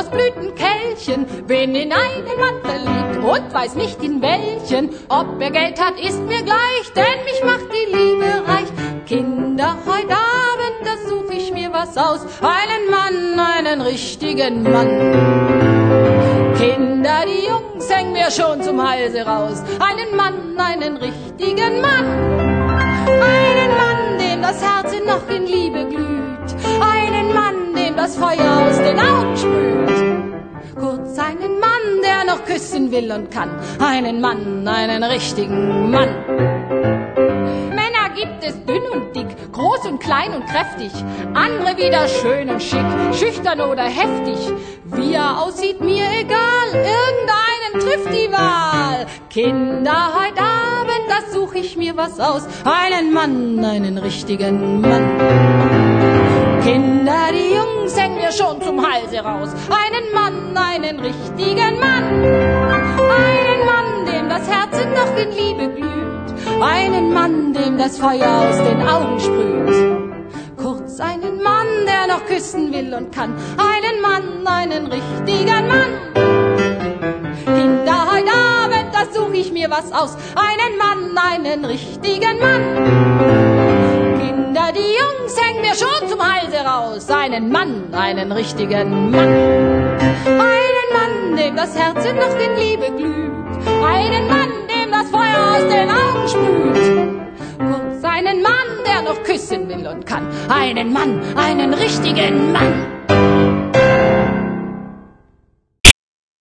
aus Blütenkelchen, bin in einen Mann verliebt und weiß nicht in welchen. Ob er Geld hat, ist mir gleich, denn mich macht die Liebe reich. Kinder, heute Abend, da such ich mir was aus. Einen Mann, einen richtigen Mann. Kinder, die Jungs hängen mir schon zum Halse raus. Einen Mann, einen richtigen Mann. Einen Mann, dem das Herz noch in Liebe küssen will und kann. Einen Mann, einen richtigen Mann. Männer gibt es dünn und dick, groß und klein und kräftig. Andere wieder schön und schick, schüchtern oder heftig. Wie er aussieht, mir egal, irgendeinen trifft die Wahl. Kinder, heute Abend, das such ich mir was aus. Einen Mann, einen richtigen Mann. Kinder, die Jungs hängen mir schon zum Halse raus. Einen Mann, einen richtigen Mann. Liebe glüht. Einen Mann, dem das Feuer aus den Augen sprüht. Kurz einen Mann, der noch küssen will und kann. Einen Mann, einen richtigen Mann. Kinder, heute Abend, da such ich mir was aus. Einen Mann, einen richtigen Mann. Kinder, die Jungs hängen mir schon zum Halse raus. Einen Mann, einen richtigen Mann. Einen Mann, dem das Herz noch in Liebe Noch küssen will und kann. Einen Mann, einen richtigen Mann.